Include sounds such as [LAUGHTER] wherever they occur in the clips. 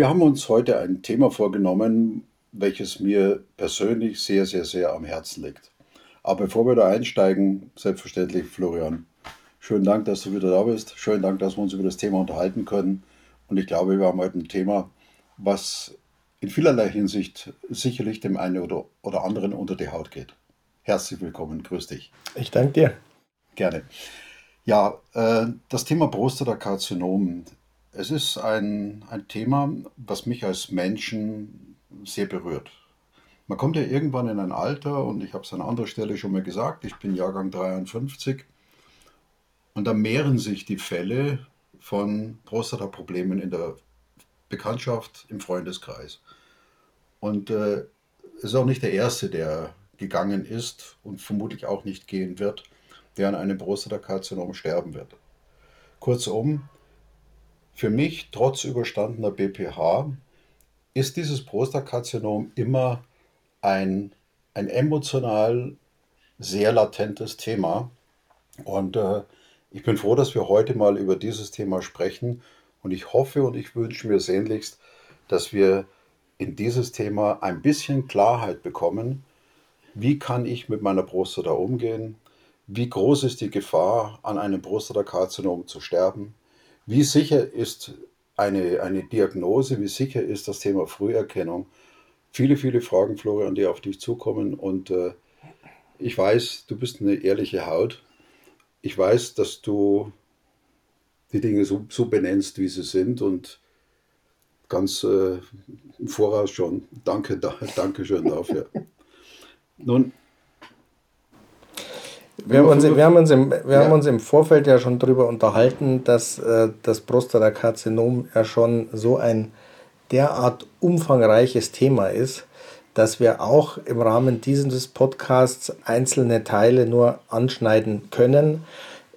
Wir haben uns heute ein Thema vorgenommen, welches mir persönlich sehr, sehr, sehr am Herzen liegt. Aber bevor wir da einsteigen, selbstverständlich, Florian, schönen Dank, dass du wieder da bist. Schönen Dank, dass wir uns über das Thema unterhalten können. Und ich glaube, wir haben heute ein Thema, was in vielerlei Hinsicht sicherlich dem einen oder, oder anderen unter die Haut geht. Herzlich willkommen, grüß dich. Ich danke dir. Gerne. Ja, äh, das Thema Prostatakarzinom. Es ist ein, ein Thema, was mich als Menschen sehr berührt. Man kommt ja irgendwann in ein Alter, und ich habe es an anderer Stelle schon mal gesagt, ich bin Jahrgang 53, und da mehren sich die Fälle von Prostataproblemen in der Bekanntschaft, im Freundeskreis. Und äh, es ist auch nicht der Erste, der gegangen ist und vermutlich auch nicht gehen wird, der an einem Prostatakarzinom sterben wird. Kurzum, für mich, trotz überstandener BPH, ist dieses Prostatakarzinom immer ein, ein emotional sehr latentes Thema. Und äh, ich bin froh, dass wir heute mal über dieses Thema sprechen. Und ich hoffe und ich wünsche mir sehnlichst, dass wir in dieses Thema ein bisschen Klarheit bekommen. Wie kann ich mit meiner Prostata umgehen? Wie groß ist die Gefahr, an einem Prostatakarzinom zu sterben? Wie sicher ist eine, eine Diagnose? Wie sicher ist das Thema Früherkennung? Viele, viele Fragen, Florian, die auf dich zukommen. Und äh, ich weiß, du bist eine ehrliche Haut. Ich weiß, dass du die Dinge so, so benennst, wie sie sind. Und ganz äh, im Voraus schon. Danke, da, [LAUGHS] danke schön dafür. Nun, wir haben, uns, wir, haben uns im, wir ja. haben uns im Vorfeld ja schon darüber unterhalten, dass äh, das Prostatakarzinom ja schon so ein derart umfangreiches Thema ist, dass wir auch im Rahmen dieses Podcasts einzelne Teile nur anschneiden können,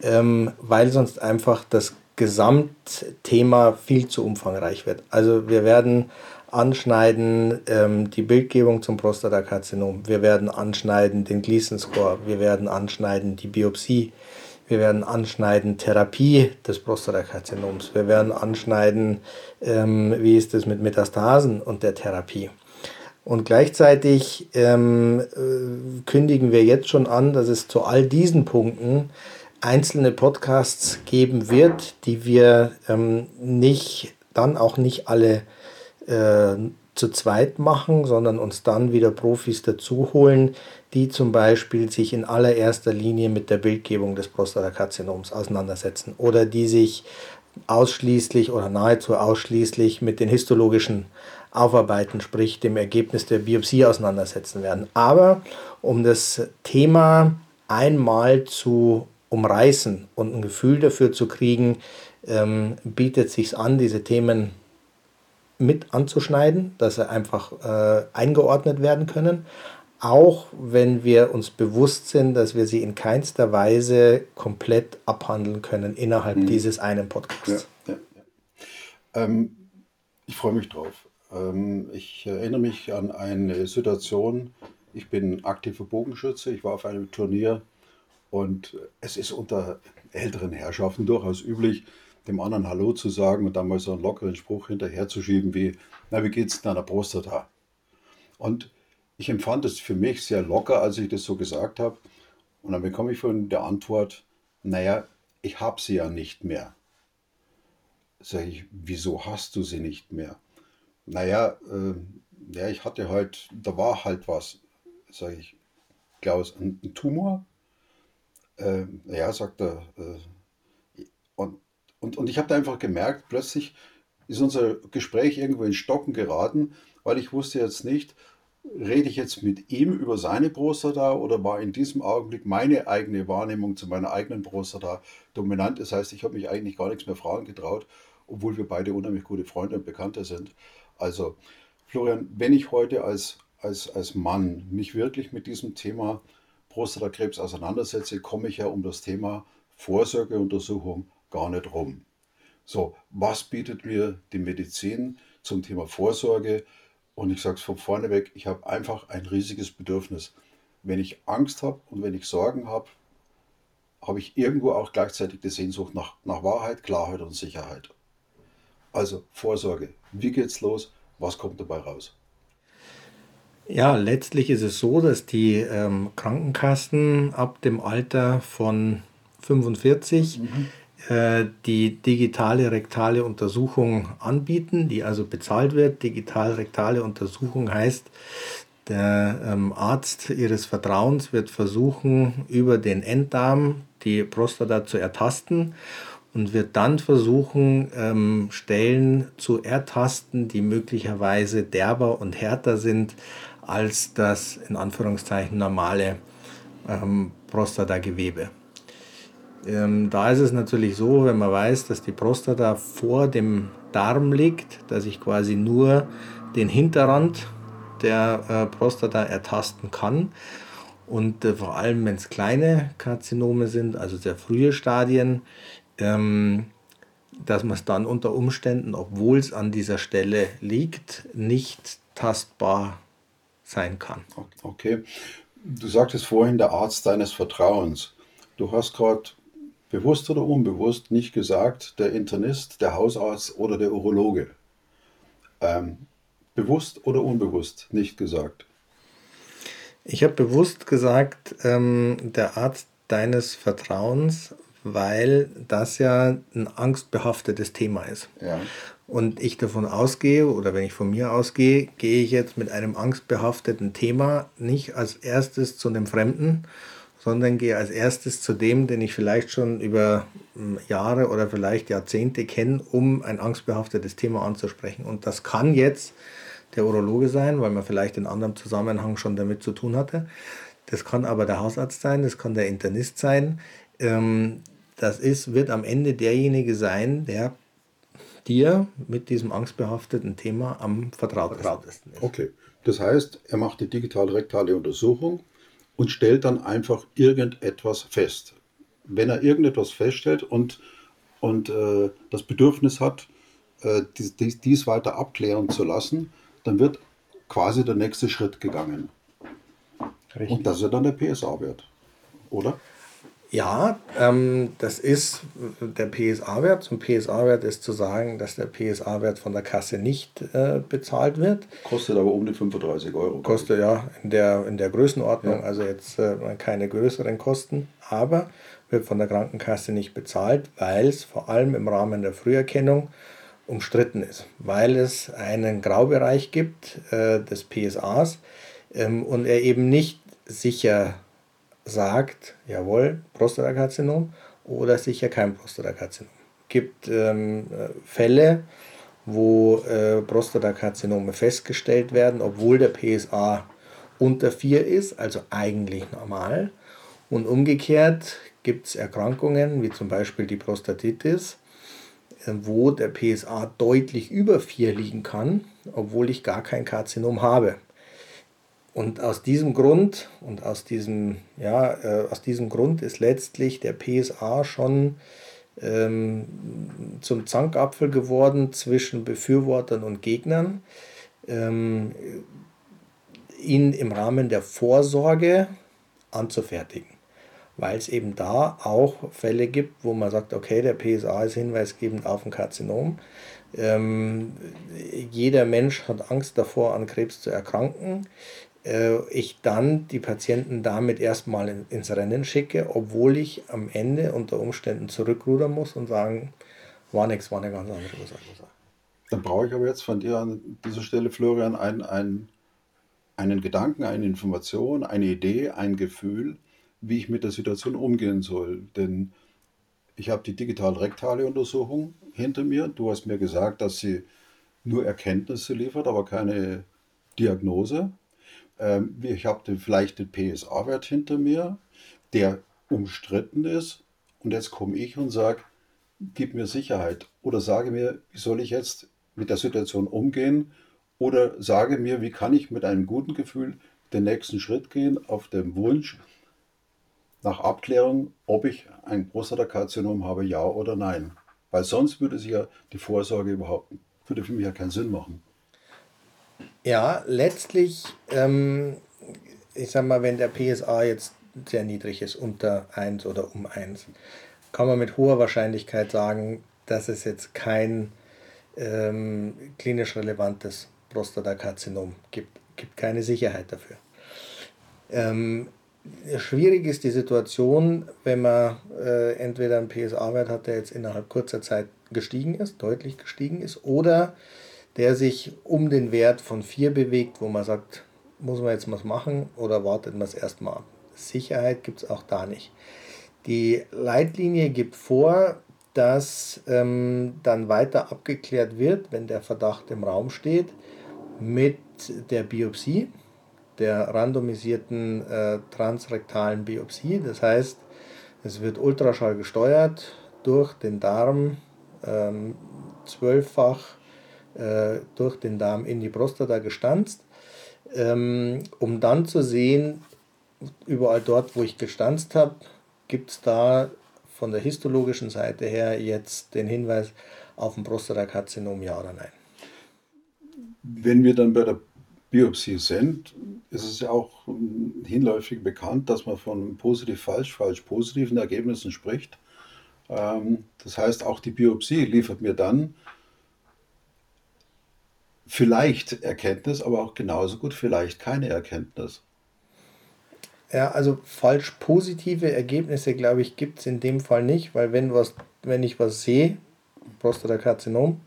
ähm, weil sonst einfach das Gesamtthema viel zu umfangreich wird. Also wir werden anschneiden ähm, die Bildgebung zum Prostatakarzinom. Wir werden anschneiden den Gleason Score. Wir werden anschneiden die Biopsie. Wir werden anschneiden Therapie des Prostatakarzinoms. Wir werden anschneiden, ähm, wie ist es mit Metastasen und der Therapie. Und gleichzeitig ähm, äh, kündigen wir jetzt schon an, dass es zu all diesen Punkten einzelne Podcasts geben wird, die wir ähm, nicht, dann auch nicht alle äh, zu zweit machen, sondern uns dann wieder Profis dazu holen, die zum Beispiel sich in allererster Linie mit der Bildgebung des Prostatakarzinoms auseinandersetzen oder die sich ausschließlich oder nahezu ausschließlich mit den histologischen Aufarbeiten, sprich dem Ergebnis der Biopsie auseinandersetzen werden. Aber um das Thema einmal zu umreißen und ein Gefühl dafür zu kriegen, ähm, bietet sich an, diese Themen mit anzuschneiden, dass sie einfach äh, eingeordnet werden können. Auch wenn wir uns bewusst sind, dass wir sie in keinster Weise komplett abhandeln können innerhalb mhm. dieses einen Podcasts. Ja, ja, ja. Ähm, ich freue mich drauf. Ähm, ich erinnere mich an eine Situation. Ich bin aktiver Bogenschütze. Ich war auf einem Turnier und es ist unter älteren Herrschaften durchaus üblich, dem anderen Hallo zu sagen und dann mal so einen lockeren Spruch hinterherzuschieben wie, na, wie geht's deiner Prostata? Und ich empfand es für mich sehr locker, als ich das so gesagt habe. Und dann bekomme ich von der Antwort, naja, ich habe sie ja nicht mehr. Sage ich, wieso hast du sie nicht mehr? Naja, äh, ja, ich hatte halt, da war halt was. Sage ich, Klaus, ein, ein Tumor? Äh, ja, sagt er, äh, und, und ich habe da einfach gemerkt, plötzlich ist unser Gespräch irgendwo in Stocken geraten, weil ich wusste jetzt nicht, rede ich jetzt mit ihm über seine Prostata oder war in diesem Augenblick meine eigene Wahrnehmung zu meiner eigenen Prostata dominant. Das heißt, ich habe mich eigentlich gar nichts mehr fragen getraut, obwohl wir beide unheimlich gute Freunde und Bekannte sind. Also, Florian, wenn ich heute als, als, als Mann mich wirklich mit diesem Thema Prostatakrebs auseinandersetze, komme ich ja um das Thema Vorsorgeuntersuchung gar nicht rum. So, was bietet mir die Medizin zum Thema Vorsorge? Und ich sage es von vorne weg, ich habe einfach ein riesiges Bedürfnis. Wenn ich Angst habe und wenn ich Sorgen habe, habe ich irgendwo auch gleichzeitig die Sehnsucht nach, nach Wahrheit, Klarheit und Sicherheit. Also Vorsorge. Wie geht's los? Was kommt dabei raus? Ja, letztlich ist es so, dass die ähm, Krankenkassen ab dem Alter von 45 mhm. Äh, die digitale rektale Untersuchung anbieten, die also bezahlt wird. Digital rektale Untersuchung heißt, der ähm, Arzt ihres Vertrauens wird versuchen, über den Enddarm die Prostata zu ertasten und wird dann versuchen, ähm, Stellen zu ertasten, die möglicherweise derber und härter sind als das in Anführungszeichen normale ähm, Prostatagewebe. Ähm, da ist es natürlich so, wenn man weiß, dass die Prostata vor dem Darm liegt, dass ich quasi nur den Hinterrand der äh, Prostata ertasten kann. Und äh, vor allem, wenn es kleine Karzinome sind, also sehr frühe Stadien, ähm, dass man es dann unter Umständen, obwohl es an dieser Stelle liegt, nicht tastbar sein kann. Okay. Du sagtest vorhin, der Arzt deines Vertrauens. Du hast gerade bewusst oder unbewusst nicht gesagt, der Internist, der Hausarzt oder der Urologe. Ähm, bewusst oder unbewusst nicht gesagt? Ich habe bewusst gesagt, ähm, der Arzt deines Vertrauens, weil das ja ein angstbehaftetes Thema ist. Ja und ich davon ausgehe oder wenn ich von mir ausgehe, gehe ich jetzt mit einem angstbehafteten Thema nicht als erstes zu einem Fremden, sondern gehe als erstes zu dem, den ich vielleicht schon über hm, Jahre oder vielleicht Jahrzehnte kenne, um ein angstbehaftetes Thema anzusprechen. Und das kann jetzt der Urologe sein, weil man vielleicht in anderem Zusammenhang schon damit zu tun hatte. Das kann aber der Hausarzt sein, das kann der Internist sein. Ähm, das ist, wird am Ende derjenige sein, der dir mit diesem angstbehafteten Thema am vertrautesten ist. Okay, das heißt, er macht die digital-rektale Untersuchung und stellt dann einfach irgendetwas fest. Wenn er irgendetwas feststellt und, und äh, das Bedürfnis hat, äh, dies, dies, weiter abklären zu lassen, dann wird quasi der nächste Schritt gegangen. Richtig. Und das ist dann der PSA-Wert, oder? Ja, ähm, das ist der PSA-Wert. Zum PSA-Wert ist zu sagen, dass der PSA-Wert von der Kasse nicht äh, bezahlt wird. Kostet aber um die 35 Euro. Kostet ja in der, in der Größenordnung, ja. also jetzt äh, keine größeren Kosten, aber wird von der Krankenkasse nicht bezahlt, weil es vor allem im Rahmen der Früherkennung umstritten ist, weil es einen Graubereich gibt äh, des PSAs ähm, und er eben nicht sicher sagt, jawohl, Prostatakarzinom oder sicher kein Prostatakarzinom. Es gibt ähm, Fälle, wo äh, Prostatakarzinome festgestellt werden, obwohl der PSA unter 4 ist, also eigentlich normal. Und umgekehrt gibt es Erkrankungen, wie zum Beispiel die Prostatitis, äh, wo der PSA deutlich über 4 liegen kann, obwohl ich gar kein Karzinom habe. Und aus diesem Grund und aus diesem, ja, äh, aus diesem Grund ist letztlich der PSA schon ähm, zum Zankapfel geworden zwischen Befürwortern und Gegnern. Ähm, ihn im Rahmen der Vorsorge anzufertigen. Weil es eben da auch Fälle gibt, wo man sagt, okay, der PSA ist hinweisgebend auf ein Karzinom. Ähm, jeder Mensch hat Angst davor, an Krebs zu erkranken ich dann die Patienten damit erstmal in, ins Rennen schicke, obwohl ich am Ende unter Umständen zurückrudern muss und sagen, war nichts, war eine ganz andere Ursache. Dann brauche ich aber jetzt von dir an dieser Stelle, Florian, ein, ein, einen Gedanken, eine Information, eine Idee, ein Gefühl, wie ich mit der Situation umgehen soll. Denn ich habe die digital-rektale Untersuchung hinter mir. Du hast mir gesagt, dass sie nur Erkenntnisse liefert, aber keine Diagnose. Ähm, ich habe vielleicht den PSA-Wert hinter mir, der umstritten ist. Und jetzt komme ich und sage, gib mir Sicherheit. Oder sage mir, wie soll ich jetzt mit der Situation umgehen? Oder sage mir, wie kann ich mit einem guten Gefühl den nächsten Schritt gehen auf dem Wunsch nach Abklärung, ob ich ein Prostatakarzinom habe, ja oder nein. Weil sonst würde sich ja die Vorsorge überhaupt, würde für mich ja keinen Sinn machen. Ja, letztlich, ähm, ich sag mal, wenn der PSA jetzt sehr niedrig ist, unter 1 oder um 1, kann man mit hoher Wahrscheinlichkeit sagen, dass es jetzt kein ähm, klinisch relevantes Prostatakarzinom gibt. Gibt keine Sicherheit dafür. Ähm, schwierig ist die Situation, wenn man äh, entweder einen PSA-Wert hat, der jetzt innerhalb kurzer Zeit gestiegen ist, deutlich gestiegen ist, oder der sich um den Wert von 4 bewegt, wo man sagt, muss man jetzt was machen oder wartet man es erstmal ab. Sicherheit gibt es auch da nicht. Die Leitlinie gibt vor, dass ähm, dann weiter abgeklärt wird, wenn der Verdacht im Raum steht, mit der Biopsie, der randomisierten äh, transrektalen Biopsie. Das heißt, es wird Ultraschall gesteuert durch den Darm, ähm, zwölffach äh, durch den Darm in die Prostata gestanzt, ähm, um dann zu sehen, überall dort, wo ich gestanzt habe, gibt es da von der histologischen Seite her jetzt den Hinweis auf ein Prostatakarzinom, ja oder nein. Wenn wir dann bei der Biopsie sind, ist es ja auch hinläufig bekannt, dass man von positiv-falsch, falsch-positiven Ergebnissen spricht. Ähm, das heißt, auch die Biopsie liefert mir dann vielleicht Erkenntnis, aber auch genauso gut vielleicht keine Erkenntnis. Ja, also falsch positive Ergebnisse, glaube ich, gibt es in dem Fall nicht, weil wenn, was, wenn ich was sehe, Prostatakarzinom,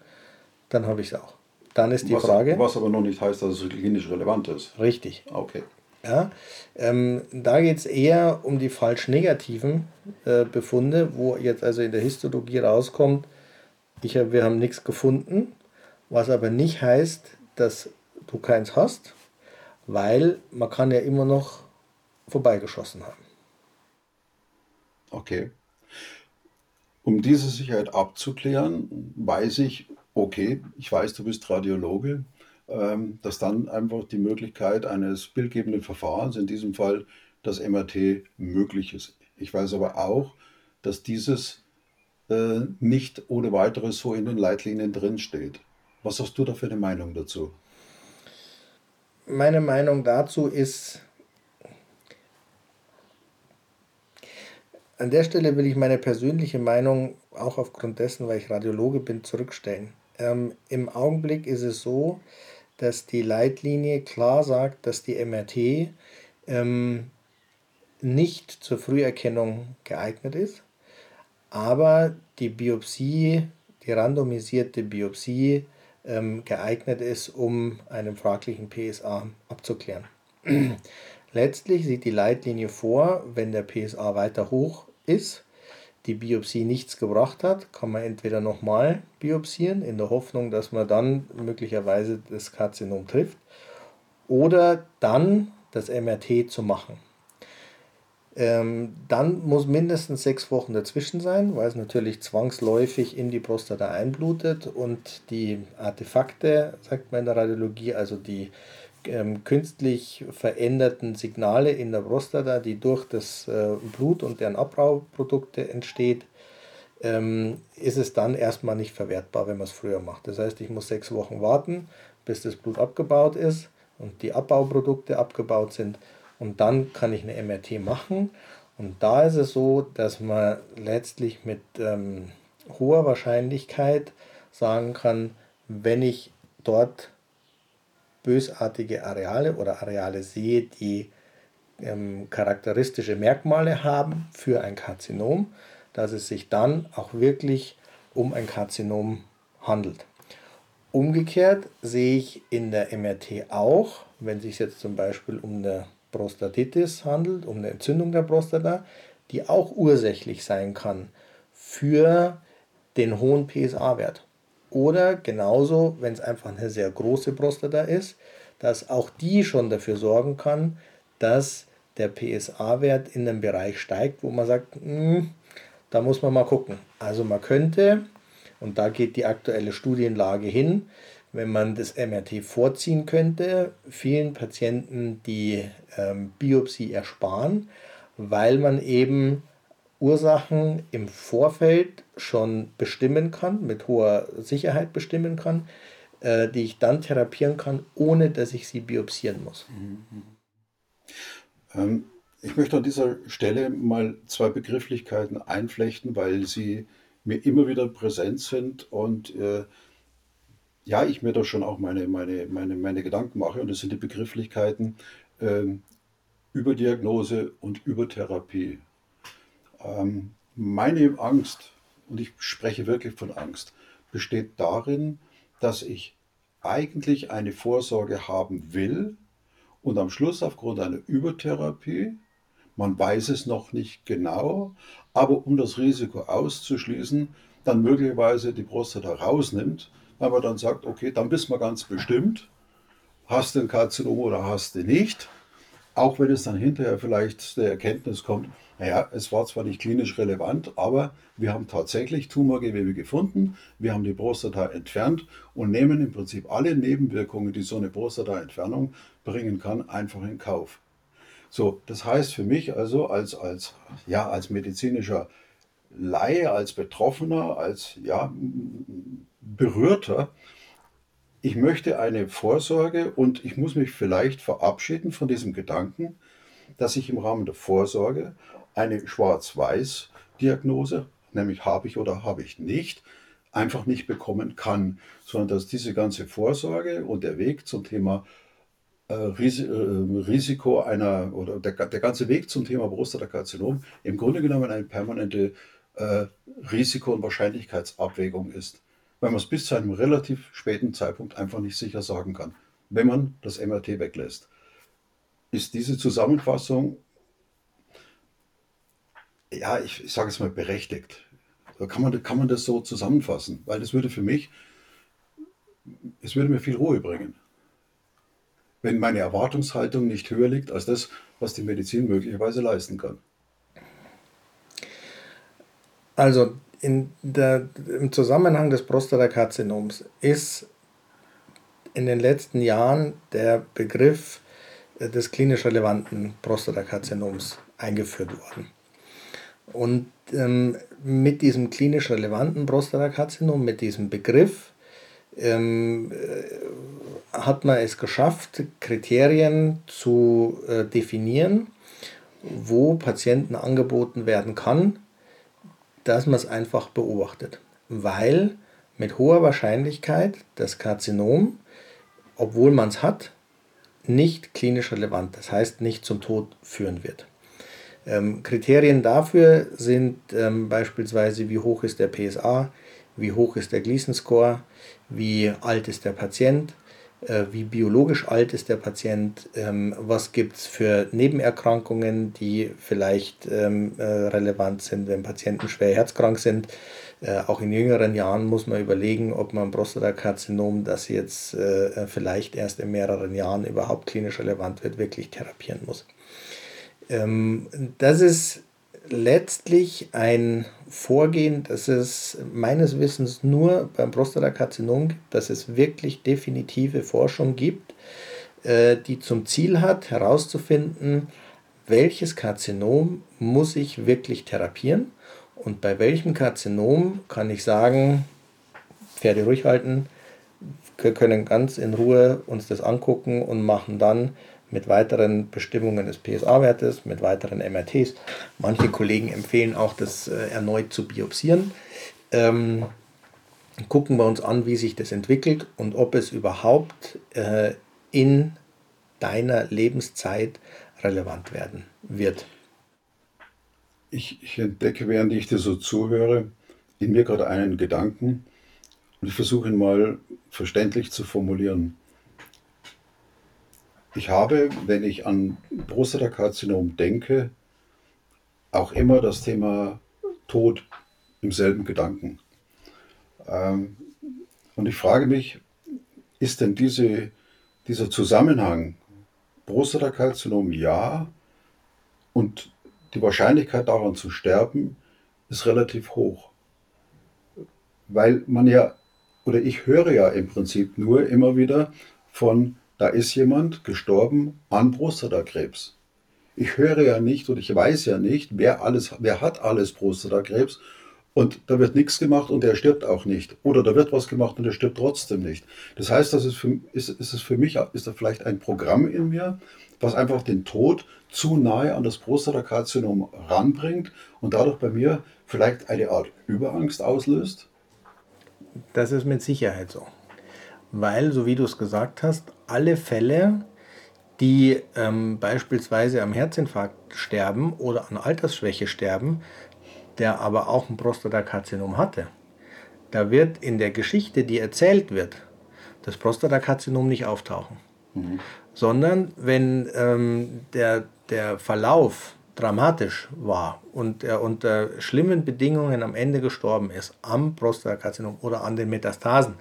dann habe ich es auch. Dann ist die was, Frage. Was aber noch nicht heißt, dass es klinisch relevant ist. Richtig. Okay. Ja, ähm, da geht es eher um die falsch negativen äh, Befunde, wo jetzt also in der Histologie rauskommt, ich hab, wir haben nichts gefunden, was aber nicht heißt, dass du keins hast, weil man kann ja immer noch vorbeigeschossen haben. Okay. Um diese Sicherheit abzuklären, weiß ich, okay, ich weiß, du bist Radiologe, ähm, dass dann einfach die Möglichkeit eines bildgebenden Verfahrens, in diesem Fall das MRT, möglich ist. Ich weiß aber auch, dass dieses äh, nicht ohne weiteres so in den Leitlinien drinsteht. Was hast du da für eine Meinung dazu? Meine Meinung dazu ist, An der Stelle will ich meine persönliche Meinung auch aufgrund dessen, weil ich Radiologe bin, zurückstellen. Ähm, Im Augenblick ist es so, dass die Leitlinie klar sagt, dass die MRT ähm, nicht zur Früherkennung geeignet ist, aber die Biopsie, die randomisierte Biopsie ähm, geeignet ist, um einen fraglichen PSA abzuklären. [CLEARS THROAT] Letztlich sieht die Leitlinie vor, wenn der PSA weiter hoch ist, die Biopsie nichts gebracht hat, kann man entweder nochmal biopsieren, in der Hoffnung, dass man dann möglicherweise das Karzinom trifft, oder dann das MRT zu machen. Ähm, dann muss mindestens sechs Wochen dazwischen sein, weil es natürlich zwangsläufig in die Prostata einblutet und die Artefakte, sagt man in der Radiologie, also die ähm, künstlich veränderten Signale in der Prostata, die durch das äh, Blut und deren Abbauprodukte entsteht, ähm, ist es dann erstmal nicht verwertbar, wenn man es früher macht. Das heißt, ich muss sechs Wochen warten, bis das Blut abgebaut ist und die Abbauprodukte abgebaut sind und dann kann ich eine MRT machen. Und da ist es so, dass man letztlich mit ähm, hoher Wahrscheinlichkeit sagen kann, wenn ich dort bösartige Areale oder Areale sehe, die ähm, charakteristische Merkmale haben für ein Karzinom, dass es sich dann auch wirklich um ein Karzinom handelt. Umgekehrt sehe ich in der MRT auch, wenn es sich jetzt zum Beispiel um eine Prostatitis handelt, um eine Entzündung der Prostata, die auch ursächlich sein kann für den hohen PSA-Wert. Oder genauso, wenn es einfach eine sehr große Prostata ist, dass auch die schon dafür sorgen kann, dass der PSA-Wert in einem Bereich steigt, wo man sagt, hm, da muss man mal gucken. Also man könnte, und da geht die aktuelle Studienlage hin, wenn man das MRT vorziehen könnte, vielen Patienten die ähm, Biopsie ersparen, weil man eben Ursachen im Vorfeld schon bestimmen kann, mit hoher Sicherheit bestimmen kann, äh, die ich dann therapieren kann, ohne dass ich sie biopsieren muss. Mhm. Ähm, ich möchte an dieser Stelle mal zwei Begrifflichkeiten einflechten, weil sie mir immer wieder präsent sind und äh, ja, ich mir da schon auch meine, meine, meine, meine Gedanken mache. Und das sind die Begrifflichkeiten ähm, Überdiagnose und Übertherapie. Ähm, meine Angst, und ich spreche wirklich von Angst, besteht darin, dass ich eigentlich eine Vorsorge haben will und am Schluss aufgrund einer Übertherapie, man weiß es noch nicht genau, aber um das Risiko auszuschließen, dann möglicherweise die Prostata rausnimmt, weil man dann sagt, okay, dann bist du ganz bestimmt, hast du ein Karzinom oder hast du nicht. Auch wenn es dann hinterher vielleicht der Erkenntnis kommt, naja, es war zwar nicht klinisch relevant, aber wir haben tatsächlich Tumorgewebe gefunden, wir haben die Prostata entfernt und nehmen im Prinzip alle Nebenwirkungen, die so eine Prostata-Entfernung bringen kann, einfach in Kauf. So, das heißt für mich also als, als, ja, als medizinischer Laie, als Betroffener, als ja, Berührter, ich möchte eine Vorsorge und ich muss mich vielleicht verabschieden von diesem Gedanken, dass ich im Rahmen der Vorsorge eine Schwarz-Weiß-Diagnose, nämlich habe ich oder habe ich nicht, einfach nicht bekommen kann, sondern dass diese ganze Vorsorge und der Weg zum Thema äh, äh, Risiko einer oder der, der ganze Weg zum Thema Prostatakarzinom im Grunde genommen eine permanente äh, Risiko- und Wahrscheinlichkeitsabwägung ist, weil man es bis zu einem relativ späten Zeitpunkt einfach nicht sicher sagen kann, wenn man das MRT weglässt. Ist diese Zusammenfassung ja, ich, ich sage es mal, berechtigt. Kann man, kann man das so zusammenfassen? Weil das würde für mich, es würde mir viel Ruhe bringen. Wenn meine Erwartungshaltung nicht höher liegt als das, was die Medizin möglicherweise leisten kann. Also in der, im Zusammenhang des Prostatakarzinoms ist in den letzten Jahren der Begriff des klinisch relevanten Prostatakarzinoms eingeführt worden. Und ähm, mit diesem klinisch relevanten Prostatakarzinom, mit diesem Begriff, ähm, äh, hat man es geschafft, Kriterien zu äh, definieren, wo Patienten angeboten werden kann, dass man es einfach beobachtet. Weil mit hoher Wahrscheinlichkeit das Karzinom, obwohl man es hat, nicht klinisch relevant, das heißt nicht zum Tod führen wird. Ähm, Kriterien dafür sind ähm, beispielsweise, wie hoch ist der PSA, wie hoch ist der Gleason Score, wie alt ist der Patient, wie biologisch alt ist der Patient, ähm, was gibt es für Nebenerkrankungen, die vielleicht ähm, äh, relevant sind, wenn Patienten schwer herzkrank sind. Äh, auch in jüngeren Jahren muss man überlegen, ob man Prostatakarzinom, das jetzt äh, vielleicht erst in mehreren Jahren überhaupt klinisch relevant wird, wirklich therapieren muss. Ähm, das ist letztlich ein Vorgehen, das es meines Wissens nur beim Prostatakarzinom gibt, dass es wirklich definitive Forschung gibt, äh, die zum Ziel hat, herauszufinden, welches Karzinom muss ich wirklich therapieren und bei welchem Karzinom kann ich sagen, Pferde ruhig halten, wir können ganz in Ruhe uns das angucken und machen dann mit weiteren Bestimmungen des PSA-Wertes, mit weiteren MRTs. Manche Kollegen empfehlen auch, das äh, erneut zu biopsieren. Ähm, gucken wir uns an, wie sich das entwickelt und ob es überhaupt äh, in deiner Lebenszeit relevant werden wird. Ich, ich entdecke, während ich dir so zuhöre, in mir gerade einen Gedanken und ich versuche ihn mal verständlich zu formulieren. Ich habe, wenn ich an Prostatakarzinom denke, auch immer das Thema Tod im selben Gedanken. Ähm, und ich frage mich, ist denn diese, dieser Zusammenhang Prostatakarzinom ja und die Wahrscheinlichkeit daran zu sterben ist relativ hoch. Weil man ja, oder ich höre ja im Prinzip nur immer wieder von da ist jemand gestorben an Prostatakrebs. Ich höre ja nicht und ich weiß ja nicht, wer alles, wer hat alles Prostatakrebs und da wird nichts gemacht und der stirbt auch nicht. Oder da wird was gemacht und der stirbt trotzdem nicht. Das heißt, das ist, für, ist, ist es für mich, ist da vielleicht ein Programm in mir, was einfach den Tod zu nahe an das Prostatakarzinom ranbringt und dadurch bei mir vielleicht eine Art Überangst auslöst? Das ist mit Sicherheit so. Weil, so wie du es gesagt hast, alle Fälle, die ähm, beispielsweise am Herzinfarkt sterben oder an Altersschwäche sterben, der aber auch ein Prostatakarzinom hatte, da wird in der Geschichte, die erzählt wird, das Prostatakarzinom nicht auftauchen. Mhm. Sondern wenn ähm, der, der Verlauf dramatisch war und er unter schlimmen Bedingungen am Ende gestorben ist, am Prostatakarzinom oder an den Metastasen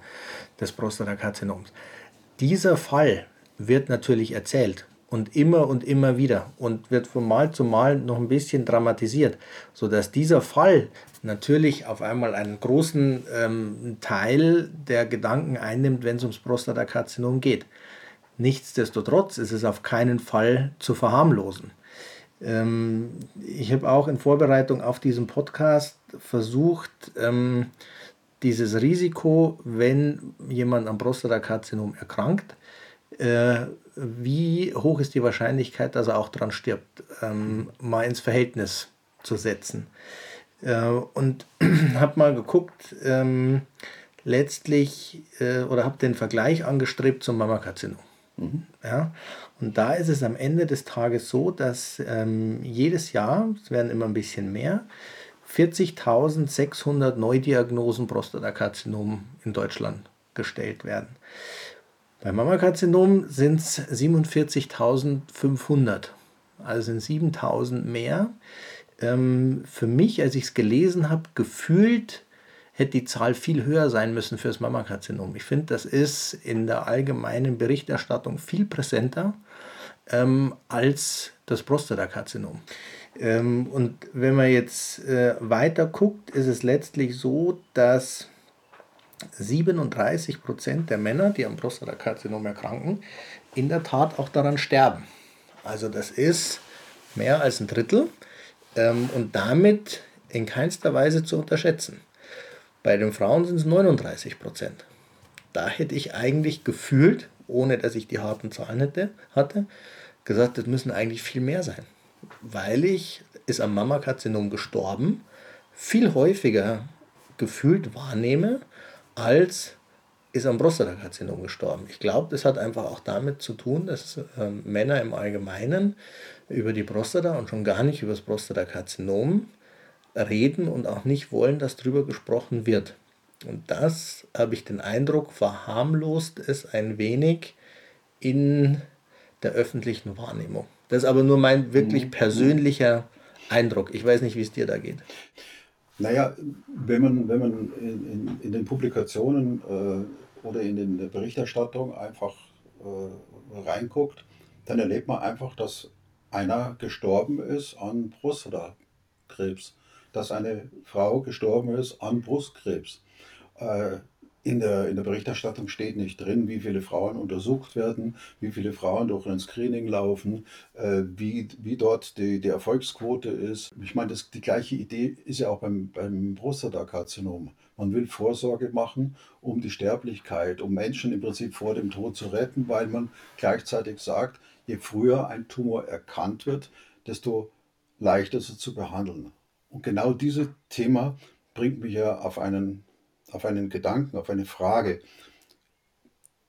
des Prostatakarzinoms, dieser Fall wird natürlich erzählt und immer und immer wieder und wird von Mal zu Mal noch ein bisschen dramatisiert, sodass dieser Fall natürlich auf einmal einen großen ähm, Teil der Gedanken einnimmt, wenn es ums Prostatakarzinom geht. Nichtsdestotrotz ist es auf keinen Fall zu verharmlosen. Ähm, ich habe auch in Vorbereitung auf diesen Podcast versucht, ähm, dieses Risiko, wenn jemand am Prostatakarzinom erkrankt, äh, wie hoch ist die Wahrscheinlichkeit, dass er auch daran stirbt, ähm, mal ins Verhältnis zu setzen. Äh, und [CLEARS THROAT] habe mal geguckt, ähm, letztlich, äh, oder habe den Vergleich angestrebt zum Mammakarzinom. Mhm. Ja? Und da ist es am Ende des Tages so, dass ähm, jedes Jahr, es werden immer ein bisschen mehr, 40.600 Neudiagnosen Prostatakarzinom in Deutschland gestellt werden. Beim Mammakarzinom sind es 47.500, also sind 7.000 mehr. Ähm, für mich, als ich es gelesen habe, gefühlt hätte die Zahl viel höher sein müssen für das Mammakarzinom. Ich finde, das ist in der allgemeinen Berichterstattung viel präsenter ähm, als das Prostatakarzinom. Ähm, und wenn man jetzt äh, weiter guckt, ist es letztlich so, dass 37 Prozent der Männer, die am Prostatakarzinom erkranken, in der Tat auch daran sterben. Also das ist mehr als ein Drittel ähm, und damit in keinster Weise zu unterschätzen. Bei den Frauen sind es 39 Prozent. Da hätte ich eigentlich gefühlt, ohne dass ich die harten Zahlen hätte, hatte, gesagt, das müssen eigentlich viel mehr sein. Weil ich, ist am Mammakarzinom gestorben, viel häufiger gefühlt wahrnehme, als ist am Prostatakarzinom gestorben. Ich glaube, das hat einfach auch damit zu tun, dass äh, Männer im Allgemeinen über die Prostata und schon gar nicht über das Prostatakarzinom reden und auch nicht wollen, dass darüber gesprochen wird. Und das, habe ich den Eindruck, verharmlost es ein wenig in der öffentlichen Wahrnehmung. Das ist aber nur mein wirklich mhm. persönlicher Eindruck. Ich weiß nicht, wie es dir da geht. Naja, wenn man, wenn man in, in, den Publikationen äh, oder in den Berichterstattung einfach äh, reinguckt, dann erlebt man einfach, dass einer gestorben ist an Prostatakrebs, dass eine Frau gestorben ist an Brustkrebs. Äh, in der, in der Berichterstattung steht nicht drin, wie viele Frauen untersucht werden, wie viele Frauen durch ein Screening laufen, äh, wie, wie dort die, die Erfolgsquote ist. Ich meine, das, die gleiche Idee ist ja auch beim, beim Prostatakarzinom. Man will Vorsorge machen, um die Sterblichkeit, um Menschen im Prinzip vor dem Tod zu retten, weil man gleichzeitig sagt, je früher ein Tumor erkannt wird, desto leichter ist er zu behandeln. Und genau dieses Thema bringt mich ja auf einen auf einen Gedanken, auf eine Frage.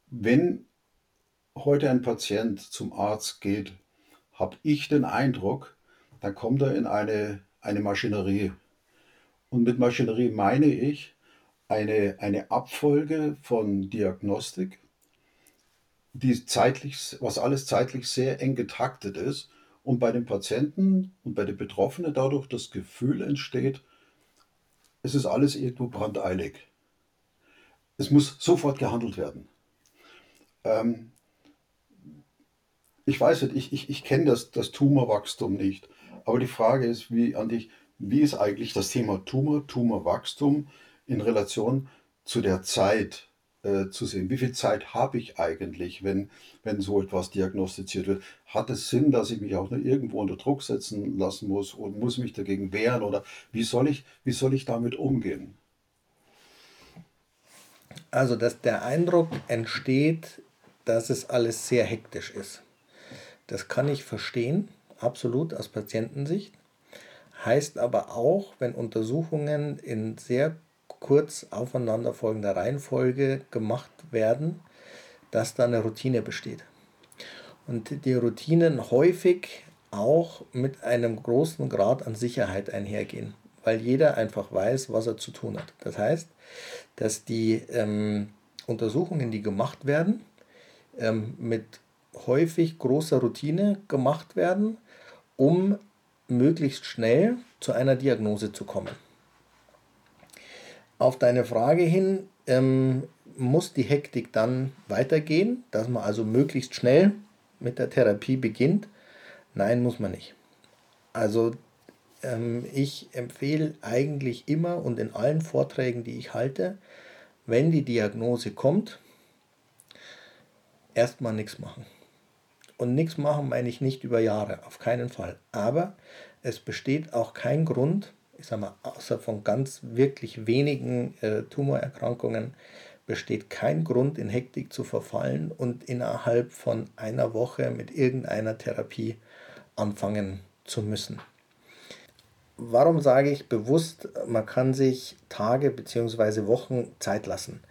Wenn heute ein Patient zum Arzt geht, habe ich den Eindruck, dann kommt er in eine, eine Maschinerie. Und mit Maschinerie meine ich eine, eine Abfolge von Diagnostik, die zeitlich, was alles zeitlich sehr eng getaktet ist und bei den Patienten und bei den Betroffenen dadurch das Gefühl entsteht, es ist alles irgendwo brandeilig. Es muss sofort gehandelt werden. Ähm, ich weiß nicht, ich, ich, ich kenne das, das Tumorwachstum nicht. Aber die Frage ist, wie an dich, wie ist eigentlich das Thema Tumor, Tumorwachstum in Relation zu der Zeit äh, zu sehen? Wie viel Zeit habe ich eigentlich, wenn, wenn so etwas diagnostiziert wird? Hat es Sinn, dass ich mich auch nur irgendwo unter Druck setzen lassen muss und muss mich dagegen wehren? Oder wie soll ich, wie soll ich damit umgehen? Also, dass der Eindruck entsteht, dass es alles sehr hektisch ist. Das kann ich verstehen, absolut aus Patientensicht. Heißt aber auch, wenn Untersuchungen in sehr kurz aufeinanderfolgender Reihenfolge gemacht werden, dass da eine Routine besteht. Und die Routinen häufig auch mit einem großen Grad an Sicherheit einhergehen, weil jeder einfach weiß, was er zu tun hat. Das heißt, dass die ähm, Untersuchungen, die gemacht werden, ähm, mit häufig großer Routine gemacht werden, um möglichst schnell zu einer Diagnose zu kommen. Auf deine Frage hin ähm, muss die Hektik dann weitergehen, dass man also möglichst schnell mit der Therapie beginnt. Nein, muss man nicht. Also ich empfehle eigentlich immer und in allen Vorträgen, die ich halte, wenn die Diagnose kommt, erstmal nichts machen. Und nichts machen meine ich nicht über Jahre, auf keinen Fall. Aber es besteht auch kein Grund, ich sage mal, außer von ganz wirklich wenigen äh, Tumorerkrankungen, besteht kein Grund, in Hektik zu verfallen und innerhalb von einer Woche mit irgendeiner Therapie anfangen zu müssen. Warum sage ich bewusst, man kann sich Tage bzw. Wochen Zeit lassen?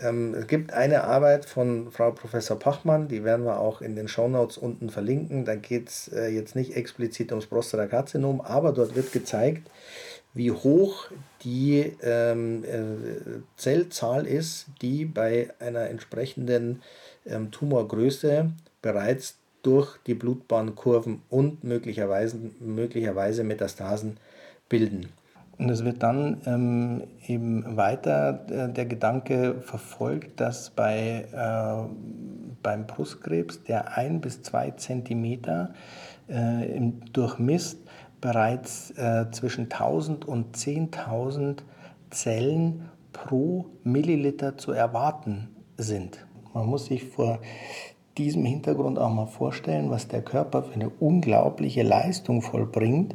Ähm, es gibt eine Arbeit von Frau Professor Pachmann, die werden wir auch in den Shownotes unten verlinken. Da geht es äh, jetzt nicht explizit ums Prostatakarzinom, aber dort wird gezeigt, wie hoch die ähm, äh, Zellzahl ist, die bei einer entsprechenden ähm, Tumorgröße bereits durch die Blutbahnkurven und möglicherweise, möglicherweise Metastasen bilden. Und es wird dann ähm, eben weiter äh, der Gedanke verfolgt, dass bei, äh, beim Brustkrebs, der ein bis zwei Zentimeter äh, im Durchmisst bereits äh, zwischen 1000 und 10.000 Zellen pro Milliliter zu erwarten sind. Man muss sich vor diesem Hintergrund auch mal vorstellen, was der Körper für eine unglaubliche Leistung vollbringt,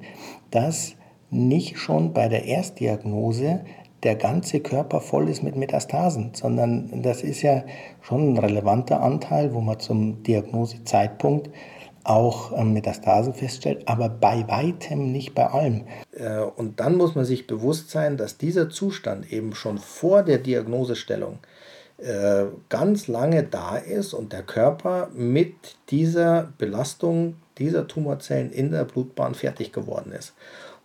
dass nicht schon bei der Erstdiagnose der ganze Körper voll ist mit Metastasen, sondern das ist ja schon ein relevanter Anteil, wo man zum Diagnosezeitpunkt auch ähm, Metastasen feststellt, aber bei weitem nicht bei allem. Äh, und dann muss man sich bewusst sein, dass dieser Zustand eben schon vor der Diagnosestellung äh, ganz lange da ist und der Körper mit dieser Belastung dieser Tumorzellen in der Blutbahn fertig geworden ist.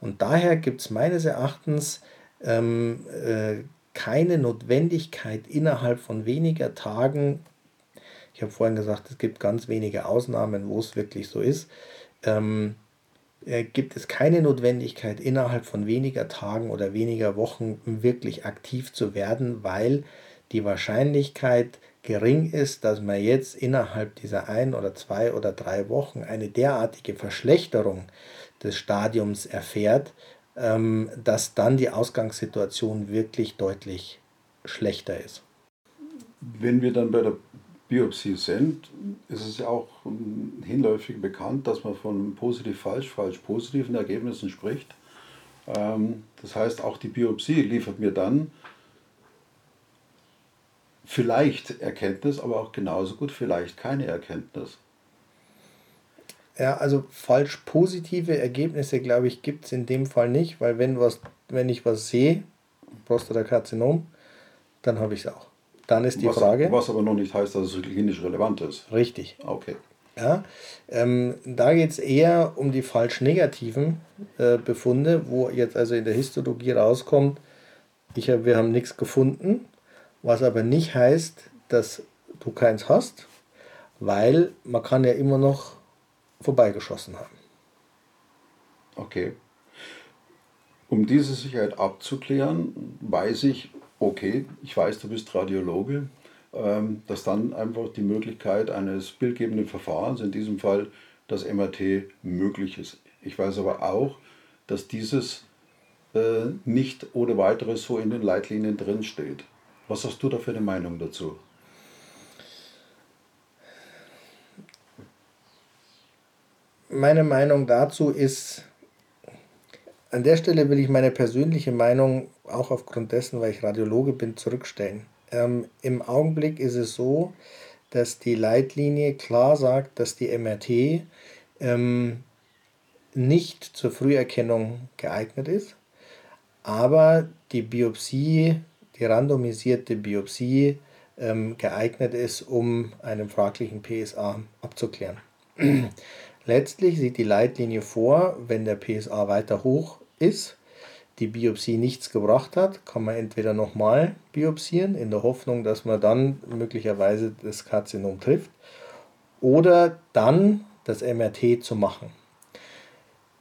Und daher gibt es meines Erachtens ähm, äh, keine Notwendigkeit innerhalb von weniger Tagen, ich habe vorhin gesagt, es gibt ganz wenige Ausnahmen, wo es wirklich so ist, ähm, äh, gibt es keine Notwendigkeit innerhalb von weniger Tagen oder weniger Wochen wirklich aktiv zu werden, weil die Wahrscheinlichkeit gering ist, dass man jetzt innerhalb dieser ein oder zwei oder drei Wochen eine derartige Verschlechterung des Stadiums erfährt, ähm, dass dann die Ausgangssituation wirklich deutlich schlechter ist. Wenn wir dann bei der Biopsie sind, ist es ja auch hinläufig bekannt, dass man von positiv-falsch, falsch-positiven Ergebnissen spricht. Ähm, das heißt, auch die Biopsie liefert mir dann vielleicht Erkenntnis, aber auch genauso gut vielleicht keine Erkenntnis. Ja, also falsch positive Ergebnisse, glaube ich, gibt es in dem Fall nicht, weil wenn, was, wenn ich was sehe, Prostatakarzinom, dann habe ich es auch. Dann ist die was, Frage. Was aber noch nicht heißt, dass es klinisch relevant ist. Richtig. Okay. Ja, ähm, da geht es eher um die falsch negativen äh, Befunde, wo jetzt also in der Histologie rauskommt, ich hab, wir haben nichts gefunden, was aber nicht heißt, dass du keins hast, weil man kann ja immer noch vorbeigeschossen haben. Okay. Um diese Sicherheit abzuklären, weiß ich, okay, ich weiß, du bist Radiologe, ähm, dass dann einfach die Möglichkeit eines bildgebenden Verfahrens, in diesem Fall das MRT, möglich ist. Ich weiß aber auch, dass dieses äh, nicht ohne weiteres so in den Leitlinien drinsteht. Was hast du da für eine Meinung dazu? Meine Meinung dazu ist, an der Stelle will ich meine persönliche Meinung auch aufgrund dessen, weil ich Radiologe bin, zurückstellen. Ähm, Im Augenblick ist es so, dass die Leitlinie klar sagt, dass die MRT ähm, nicht zur Früherkennung geeignet ist, aber die Biopsie, die randomisierte Biopsie ähm, geeignet ist, um einen fraglichen PSA abzuklären. [CLEARS THROAT] Letztlich sieht die Leitlinie vor, wenn der PSA weiter hoch ist, die Biopsie nichts gebracht hat, kann man entweder nochmal biopsieren, in der Hoffnung, dass man dann möglicherweise das Karzinom trifft, oder dann das MRT zu machen.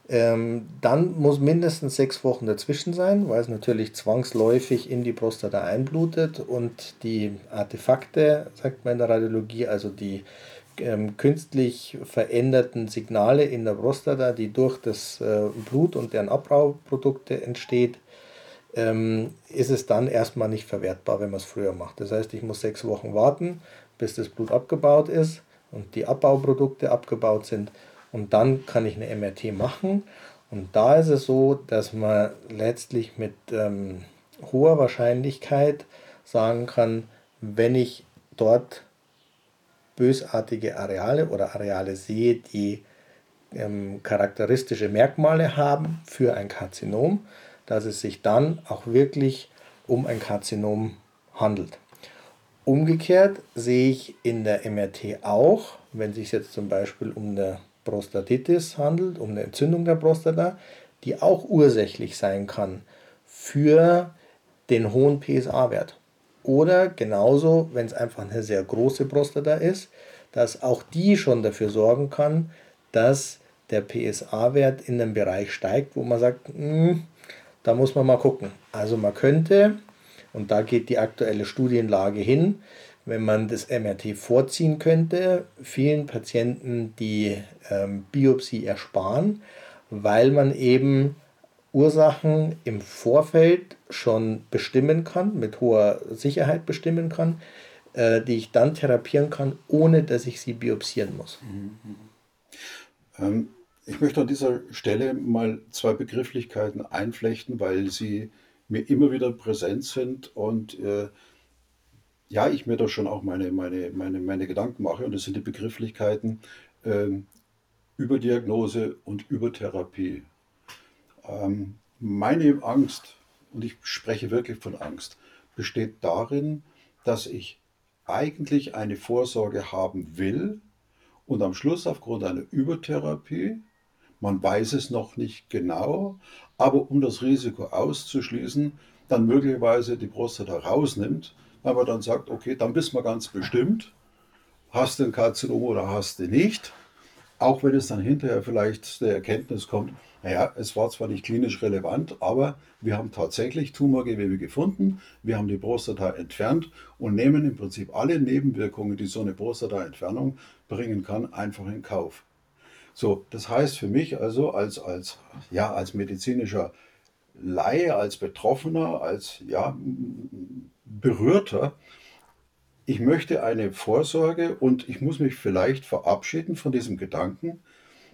Ähm, dann muss mindestens sechs Wochen dazwischen sein, weil es natürlich zwangsläufig in die Prostata einblutet und die Artefakte, sagt man in der Radiologie, also die ähm, künstlich veränderten Signale in der Prostata, die durch das äh, Blut und deren Abbauprodukte entsteht, ähm, ist es dann erstmal nicht verwertbar, wenn man es früher macht. Das heißt, ich muss sechs Wochen warten, bis das Blut abgebaut ist und die Abbauprodukte abgebaut sind und dann kann ich eine MRT machen. Und da ist es so, dass man letztlich mit ähm, hoher Wahrscheinlichkeit sagen kann, wenn ich dort bösartige Areale oder Areale sehe, die ähm, charakteristische Merkmale haben für ein Karzinom, dass es sich dann auch wirklich um ein Karzinom handelt. Umgekehrt sehe ich in der MRT auch, wenn es sich jetzt zum Beispiel um eine Prostatitis handelt, um eine Entzündung der Prostata, die auch ursächlich sein kann für den hohen PSA-Wert. Oder genauso, wenn es einfach eine sehr große Prostata ist, dass auch die schon dafür sorgen kann, dass der PSA-Wert in einem Bereich steigt, wo man sagt, hm, da muss man mal gucken. Also man könnte, und da geht die aktuelle Studienlage hin, wenn man das MRT vorziehen könnte, vielen Patienten die ähm, Biopsie ersparen, weil man eben Ursachen im Vorfeld schon bestimmen kann, mit hoher Sicherheit bestimmen kann, äh, die ich dann therapieren kann, ohne dass ich sie biopsieren muss. Mhm. Ähm, ich möchte an dieser Stelle mal zwei Begrifflichkeiten einflechten, weil sie mir immer wieder präsent sind und äh, ja, ich mir da schon auch meine, meine, meine, meine Gedanken mache. Und das sind die Begrifflichkeiten äh, Überdiagnose und Übertherapie. Ähm, meine Angst, und ich spreche wirklich von Angst, besteht darin, dass ich eigentlich eine Vorsorge haben will und am Schluss aufgrund einer Übertherapie, man weiß es noch nicht genau, aber um das Risiko auszuschließen, dann möglicherweise die Prostata rausnimmt, weil man dann sagt, okay, dann wissen wir ganz bestimmt, hast du ein Karzinom oder hast du nicht. Auch wenn es dann hinterher vielleicht der Erkenntnis kommt, naja, es war zwar nicht klinisch relevant, aber wir haben tatsächlich Tumorgewebe gefunden, wir haben die Prostata entfernt und nehmen im Prinzip alle Nebenwirkungen, die so eine Prostata-Entfernung bringen kann, einfach in Kauf. So, das heißt für mich also als, als, ja, als medizinischer Laie, als Betroffener, als ja, Berührter, ich möchte eine Vorsorge und ich muss mich vielleicht verabschieden von diesem Gedanken,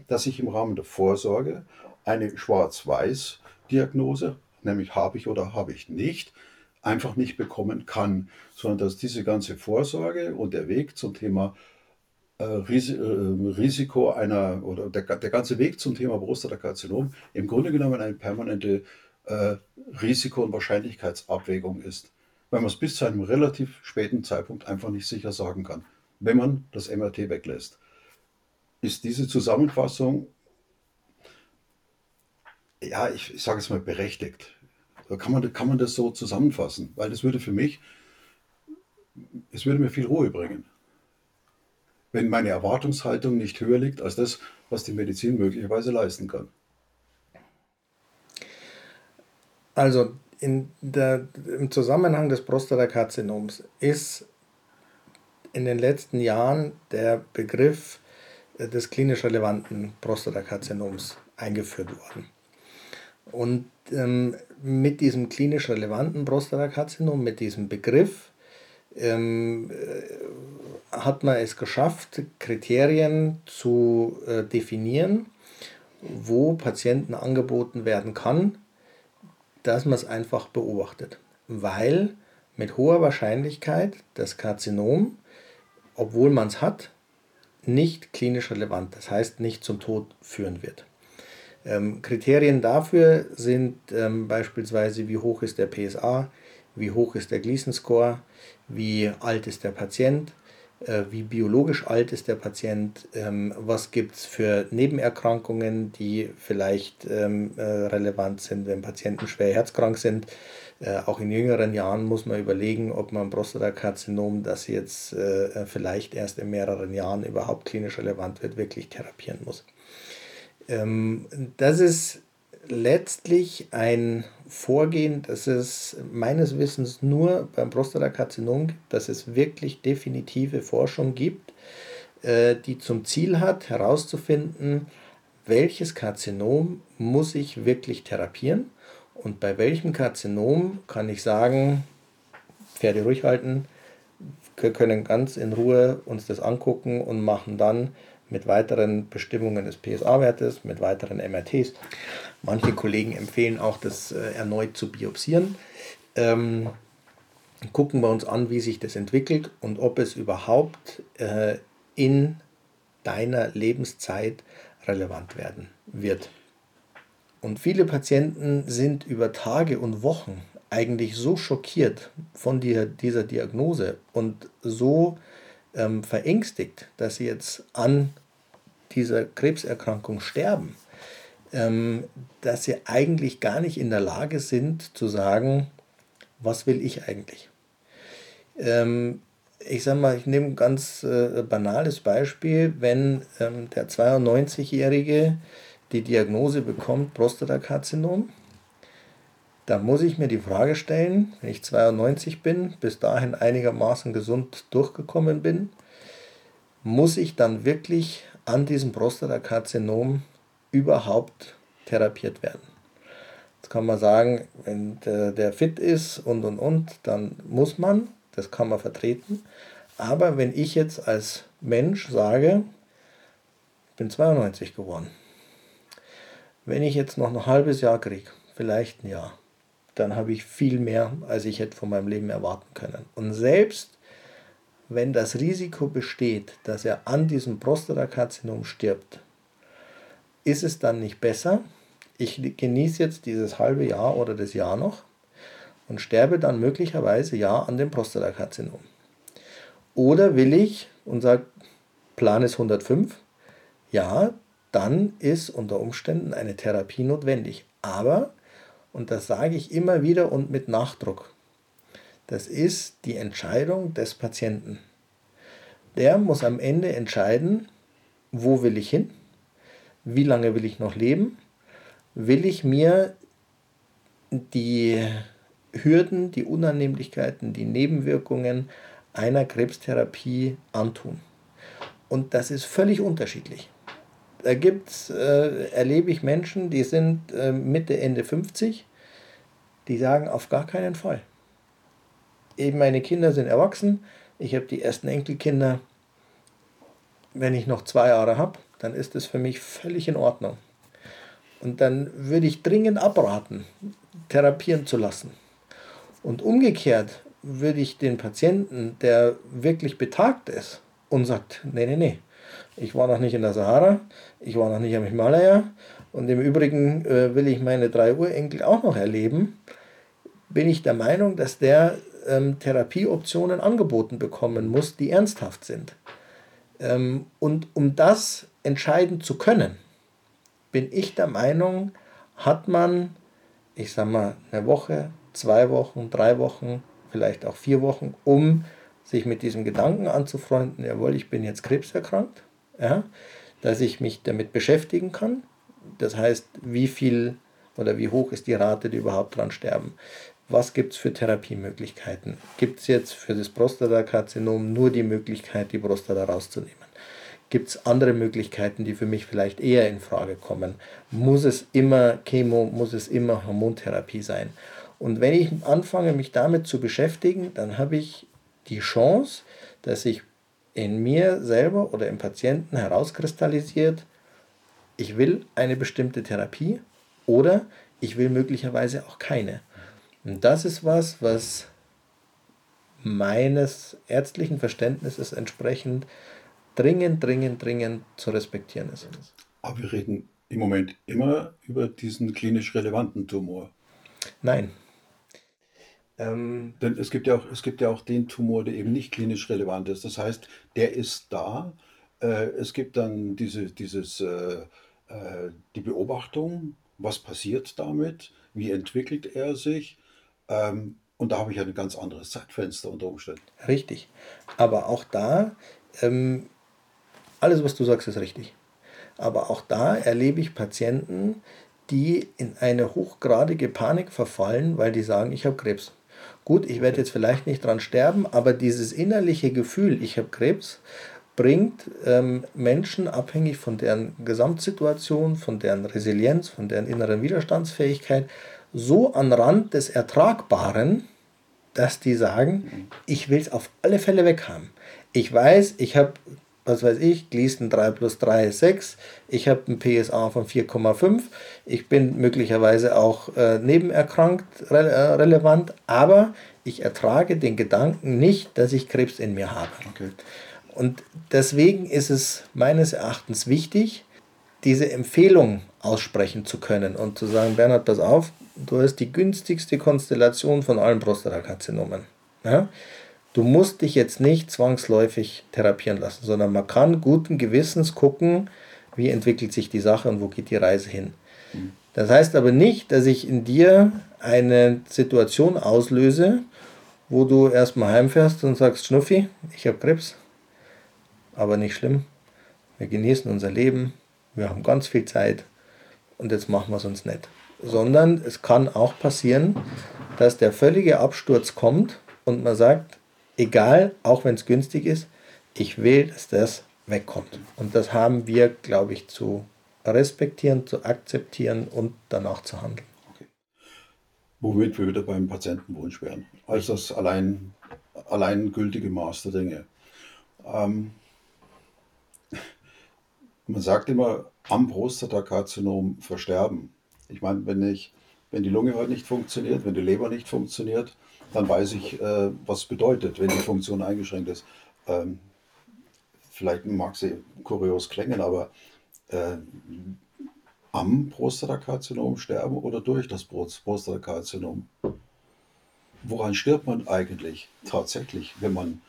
dass ich im Rahmen der Vorsorge eine Schwarz-Weiß-Diagnose, nämlich habe ich oder habe ich nicht, einfach nicht bekommen kann, sondern dass diese ganze Vorsorge und der Weg zum Thema äh, äh Risiko einer oder der, der, ganze Weg zum Thema Prostatakarzinom im Grunde genommen eine permanente äh, Risiko- und Wahrscheinlichkeitsabwägung ist weil man es bis zu einem relativ späten Zeitpunkt einfach nicht sicher sagen kann, wenn man das MRT weglässt. Ist diese Zusammenfassung, ja, ich, ich sage es mal, berechtigt? Kann man, kann man das so zusammenfassen? Weil das würde für mich, es würde mir viel Ruhe bringen. Wenn meine Erwartungshaltung nicht höher liegt als das, was die Medizin möglicherweise leisten kann. Also in der, im Zusammenhang des Prostatakarzinoms ist in den letzten Jahren der Begriff des klinisch relevanten Prostatakarzinoms eingeführt worden. Und ähm, mit diesem klinisch relevanten Prostatakarzinom, mit diesem Begriff, ähm, äh, hat man es geschafft, Kriterien zu äh, definieren, wo Patienten angeboten werden kann, dass man es einfach beobachtet, weil mit hoher Wahrscheinlichkeit das Karzinom, obwohl man es hat, nicht klinisch relevant, das heißt nicht zum Tod führen wird. Ähm, Kriterien dafür sind ähm, beispielsweise, wie hoch ist der PSA, wie hoch ist der Gleason Score, wie alt ist der Patient, wie biologisch alt ist der Patient, ähm, was gibt es für Nebenerkrankungen, die vielleicht ähm, äh, relevant sind, wenn Patienten schwer herzkrank sind. Äh, auch in jüngeren Jahren muss man überlegen, ob man Prostatakarzinom, das jetzt vielleicht erst in mehreren Jahren überhaupt klinisch relevant wird, wirklich therapieren muss. Ähm, das ist letztlich ein Vorgehen, das es meines Wissens nur beim Prostatakarzinom gibt, dass es wirklich definitive Forschung gibt, äh, die zum Ziel hat, herauszufinden, welches Karzinom muss ich wirklich therapieren und bei welchem Karzinom kann ich sagen, Pferde ruhig halten, wir können ganz in Ruhe uns das angucken und machen dann mit weiteren Bestimmungen des PSA-Wertes, mit weiteren MRTs. Manche Kollegen empfehlen auch, das äh, erneut zu biopsieren. Ähm, gucken wir uns an, wie sich das entwickelt und ob es überhaupt äh, in deiner Lebenszeit relevant werden wird. Und viele Patienten sind über Tage und Wochen eigentlich so schockiert von die, dieser Diagnose und so ähm, verängstigt, dass sie jetzt an dieser Krebserkrankung sterben, ähm, dass sie eigentlich gar nicht in der Lage sind zu sagen, was will ich eigentlich? Ähm, ich sage mal, ich nehme ein ganz äh, banales Beispiel, wenn ähm, der 92-Jährige die Diagnose bekommt, Prostatakarzinom, dann muss ich mir die Frage stellen, wenn ich 92 bin, bis dahin einigermaßen gesund durchgekommen bin, muss ich dann wirklich an diesem Prostatakarzinom überhaupt therapiert werden? Jetzt kann man sagen, wenn der, der fit ist und und und, dann muss man, das kann man vertreten. Aber wenn ich jetzt als Mensch sage, ich bin 92 geworden, wenn ich jetzt noch ein halbes Jahr kriege, vielleicht ein Jahr, dann habe ich viel mehr, als ich hätte von meinem Leben erwarten können. Und selbst wenn das Risiko besteht, dass er an diesem Prostatakarzinom stirbt, ist es dann nicht besser, ich genieße jetzt dieses halbe Jahr oder das Jahr noch und sterbe dann möglicherweise ja an dem Prostatakarzinom. Oder will ich und sage, Plan ist 105, ja, dann ist unter Umständen eine Therapie notwendig. Aber und das sage ich immer wieder und mit Nachdruck. Das ist die Entscheidung des Patienten. Der muss am Ende entscheiden, wo will ich hin, wie lange will ich noch leben, will ich mir die Hürden, die Unannehmlichkeiten, die Nebenwirkungen einer Krebstherapie antun. Und das ist völlig unterschiedlich da gibt's, äh, erlebe ich Menschen, die sind äh, Mitte, Ende 50, die sagen auf gar keinen Fall. Eben meine Kinder sind erwachsen, ich habe die ersten Enkelkinder. Wenn ich noch zwei Jahre habe, dann ist es für mich völlig in Ordnung. Und dann würde ich dringend abraten, therapieren zu lassen. Und umgekehrt würde ich den Patienten, der wirklich betagt ist und sagt, nee, nee, nee, ich war noch nicht in der Sahara, ich war noch nicht am Himalaya und im Übrigen äh, will ich meine drei Urenkel auch noch erleben, bin ich der Meinung, dass der ähm, Therapieoptionen angeboten bekommen muss, die ernsthaft sind. Ähm, und um das entscheiden zu können, bin ich der Meinung, hat man, ich sag mal, eine Woche, zwei Wochen, drei Wochen, vielleicht auch vier Wochen, um sich mit diesem Gedanken anzufreunden, jawohl, ich bin jetzt krebserkrankt, ja, dass ich mich damit beschäftigen kann. Das heißt, wie viel oder wie hoch ist die Rate, die überhaupt dran sterben? Was gibt es für Therapiemöglichkeiten? Gibt es jetzt für das Prostatakarzinom nur die Möglichkeit, die Prostata rauszunehmen? Gibt es andere Möglichkeiten, die für mich vielleicht eher in Frage kommen? Muss es immer Chemo, muss es immer Hormontherapie sein? Und wenn ich anfange, mich damit zu beschäftigen, dann habe ich die Chance, dass ich in mir selber oder im Patienten herauskristallisiert, ich will eine bestimmte Therapie oder ich will möglicherweise auch keine. Und das ist was, was meines ärztlichen Verständnisses entsprechend dringend, dringend, dringend zu respektieren ist. Aber wir reden im Moment immer über diesen klinisch relevanten Tumor. Nein. Ähm, Denn es gibt, ja auch, es gibt ja auch den Tumor, der eben nicht klinisch relevant ist. Das heißt, der ist da. Äh, es gibt dann diese, dieses, äh, äh, die Beobachtung, was passiert damit, wie entwickelt er sich. Ähm, und da habe ich ein ganz anderes Zeitfenster unter Umständen. Richtig. Aber auch da, ähm, alles, was du sagst, ist richtig. Aber auch da erlebe ich Patienten, die in eine hochgradige Panik verfallen, weil die sagen, ich habe Krebs. Gut, ich werde jetzt vielleicht nicht dran sterben, aber dieses innerliche Gefühl, ich habe Krebs, bringt ähm, Menschen abhängig von deren Gesamtsituation, von deren Resilienz, von deren inneren Widerstandsfähigkeit so an Rand des Ertragbaren, dass die sagen, ich will es auf alle Fälle weghaben. Ich weiß, ich habe was weiß ich, Gleason 3 plus 3 ist 6, ich habe ein PSA von 4,5, ich bin möglicherweise auch äh, nebenerkrankt re äh, relevant, aber ich ertrage den Gedanken nicht, dass ich Krebs in mir habe. Okay. Und deswegen ist es meines Erachtens wichtig, diese Empfehlung aussprechen zu können und zu sagen, Bernhard, pass auf, du hast die günstigste Konstellation von allen Prostatakarzinomen. Ja? Du musst dich jetzt nicht zwangsläufig therapieren lassen, sondern man kann guten Gewissens gucken, wie entwickelt sich die Sache und wo geht die Reise hin. Das heißt aber nicht, dass ich in dir eine Situation auslöse, wo du erstmal heimfährst und sagst, Schnuffi, ich habe Krebs, aber nicht schlimm. Wir genießen unser Leben, wir haben ganz viel Zeit und jetzt machen wir es uns nicht. Sondern es kann auch passieren, dass der völlige Absturz kommt und man sagt, egal, auch wenn es günstig ist, ich will, dass das wegkommt. Und das haben wir, glaube ich, zu respektieren, zu akzeptieren und danach zu handeln. Okay. Womit wir wieder beim Patientenwunsch wären, als das allein, allein gültige Maß der Dinge. Ähm, man sagt immer, am Prostatakarzinom versterben. Ich meine, wenn, ich, wenn die Lunge nicht funktioniert, wenn die Leber nicht funktioniert, dann weiß ich, äh, was bedeutet, wenn die Funktion eingeschränkt ist. Ähm, vielleicht mag sie kurios klingen, aber äh, am Prostatakarzinom sterben oder durch das Prostatakarzinom? Woran stirbt man eigentlich tatsächlich, wenn man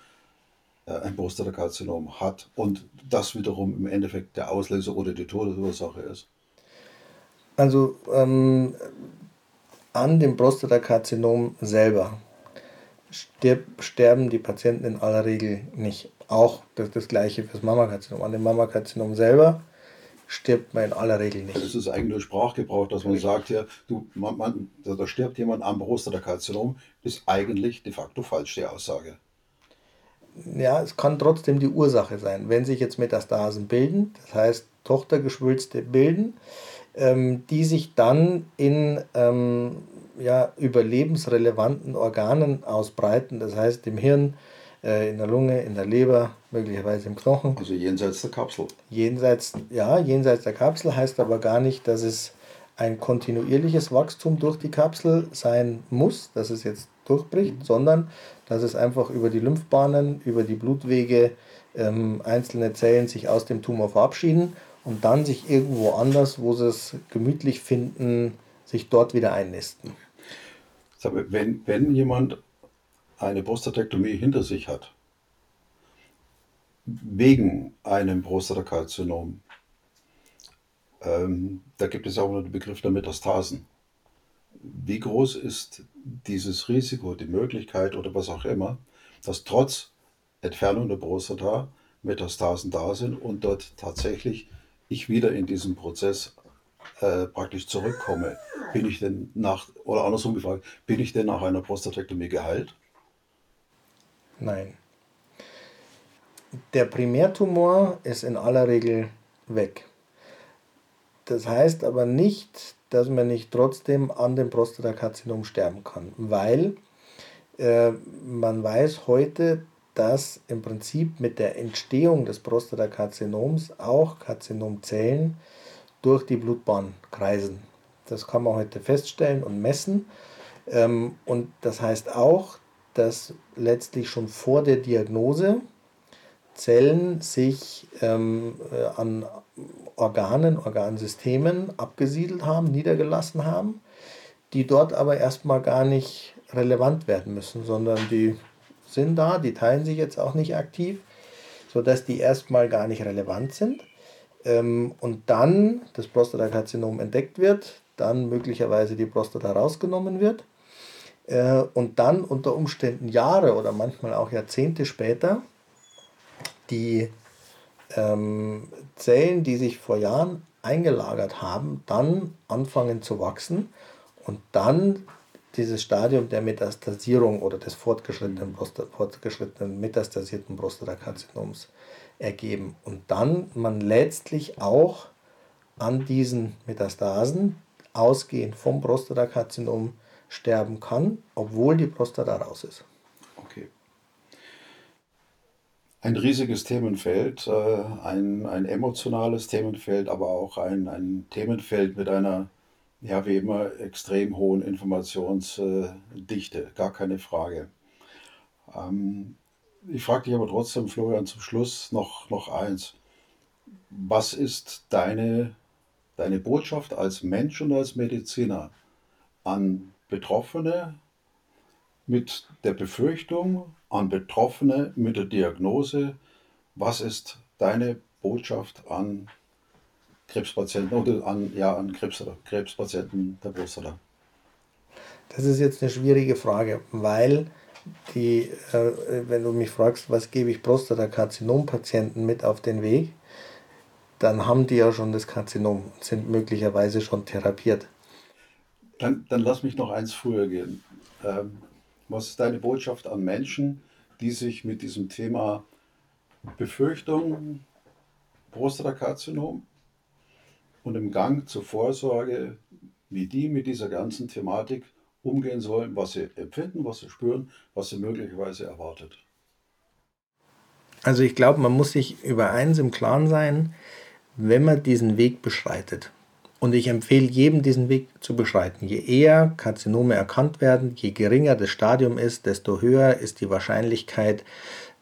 äh, ein Prostatakarzinom hat und das wiederum im Endeffekt der Auslöser oder die Todesursache ist? Also ähm, an dem Prostatakarzinom selber stirb, sterben die Patienten in aller Regel nicht. Auch das, das gleiche fürs Mammakarzinom. An dem Mammakarzinom selber stirbt man in aller Regel nicht. Das ist eigentlich nur Sprachgebrauch, dass man sagt, ja, du, man, man, da stirbt jemand am Prostatakarzinom, ist eigentlich de facto falsch, die Aussage. Ja, es kann trotzdem die Ursache sein. Wenn sich jetzt Metastasen bilden, das heißt Tochtergeschwülste bilden, ähm, die sich dann in ähm, ja, überlebensrelevanten Organen ausbreiten, das heißt im Hirn, äh, in der Lunge, in der Leber, möglicherweise im Knochen. Also jenseits der Kapsel. Jenseits, ja, jenseits der Kapsel heißt aber gar nicht, dass es ein kontinuierliches Wachstum durch die Kapsel sein muss, dass es jetzt durchbricht, mhm. sondern dass es einfach über die Lymphbahnen, über die Blutwege ähm, einzelne Zellen sich aus dem Tumor verabschieden und dann sich irgendwo anders, wo sie es gemütlich finden, sich dort wieder einnisten. Wenn, wenn jemand eine Prostatektomie hinter sich hat, wegen einem Prostatakarzinom, ähm, da gibt es auch noch den Begriff der Metastasen. Wie groß ist dieses Risiko, die Möglichkeit oder was auch immer, dass trotz Entfernung der Prostata Metastasen da sind und dort tatsächlich ich wieder in diesen Prozess äh, praktisch zurückkomme, bin ich denn nach, oder andersrum gefragt, bin ich denn nach einer Prostatektomie geheilt? Nein. Der Primärtumor ist in aller Regel weg. Das heißt aber nicht, dass man nicht trotzdem an dem Prostatakarzinom sterben kann, weil äh, man weiß heute, dass im Prinzip mit der Entstehung des Prostatakarzinoms auch Karzinomzellen durch die Blutbahn kreisen. Das kann man heute feststellen und messen. Ähm, und das heißt auch, dass letztlich schon vor der Diagnose Zellen sich ähm, äh, an Organen, Organsystemen abgesiedelt haben, niedergelassen haben, die dort aber erstmal gar nicht relevant werden müssen, sondern die sind da, die teilen sich jetzt auch nicht aktiv, sodass die erstmal gar nicht relevant sind. Ähm, und dann das Prostatakarzinom entdeckt wird, dann möglicherweise die Prostata rausgenommen wird äh, und dann unter Umständen Jahre oder manchmal auch Jahrzehnte später die ähm, Zellen, die sich vor Jahren eingelagert haben, dann anfangen zu wachsen und dann dieses Stadium der Metastasierung oder des fortgeschrittenen, fortgeschrittenen metastasierten Prostatakarzinoms ergeben. Und dann man letztlich auch an diesen Metastasen, ausgehend vom Prostatakarzinom, sterben kann, obwohl die Prostata raus ist. Okay. Ein riesiges Themenfeld, äh, ein, ein emotionales Themenfeld, aber auch ein, ein Themenfeld mit einer, ja, wie immer, extrem hohen Informationsdichte, gar keine Frage. Ähm, ich frage dich aber trotzdem, Florian, zum Schluss noch, noch eins. Was ist deine, deine Botschaft als Mensch und als Mediziner an Betroffene mit der Befürchtung, an Betroffene mit der Diagnose, was ist deine Botschaft an Krebspatienten oder an, ja, an Krebs, Krebspatienten der Prostata? Das ist jetzt eine schwierige Frage, weil die, äh, wenn du mich fragst, was gebe ich Prostatakarzinom-Patienten mit auf den Weg, dann haben die ja schon das Karzinom, sind möglicherweise schon therapiert. Dann, dann lass mich noch eins früher gehen. Ähm, was ist deine Botschaft an Menschen, die sich mit diesem Thema Befürchtung, Prostatakarzinom und im Gang zur Vorsorge, wie die mit dieser ganzen Thematik umgehen sollen, was sie empfinden, was sie spüren, was sie möglicherweise erwartet? Also ich glaube, man muss sich über eins im Klaren sein, wenn man diesen Weg beschreitet. Und ich empfehle jedem, diesen Weg zu beschreiten. Je eher Karzinome erkannt werden, je geringer das Stadium ist, desto höher ist die Wahrscheinlichkeit,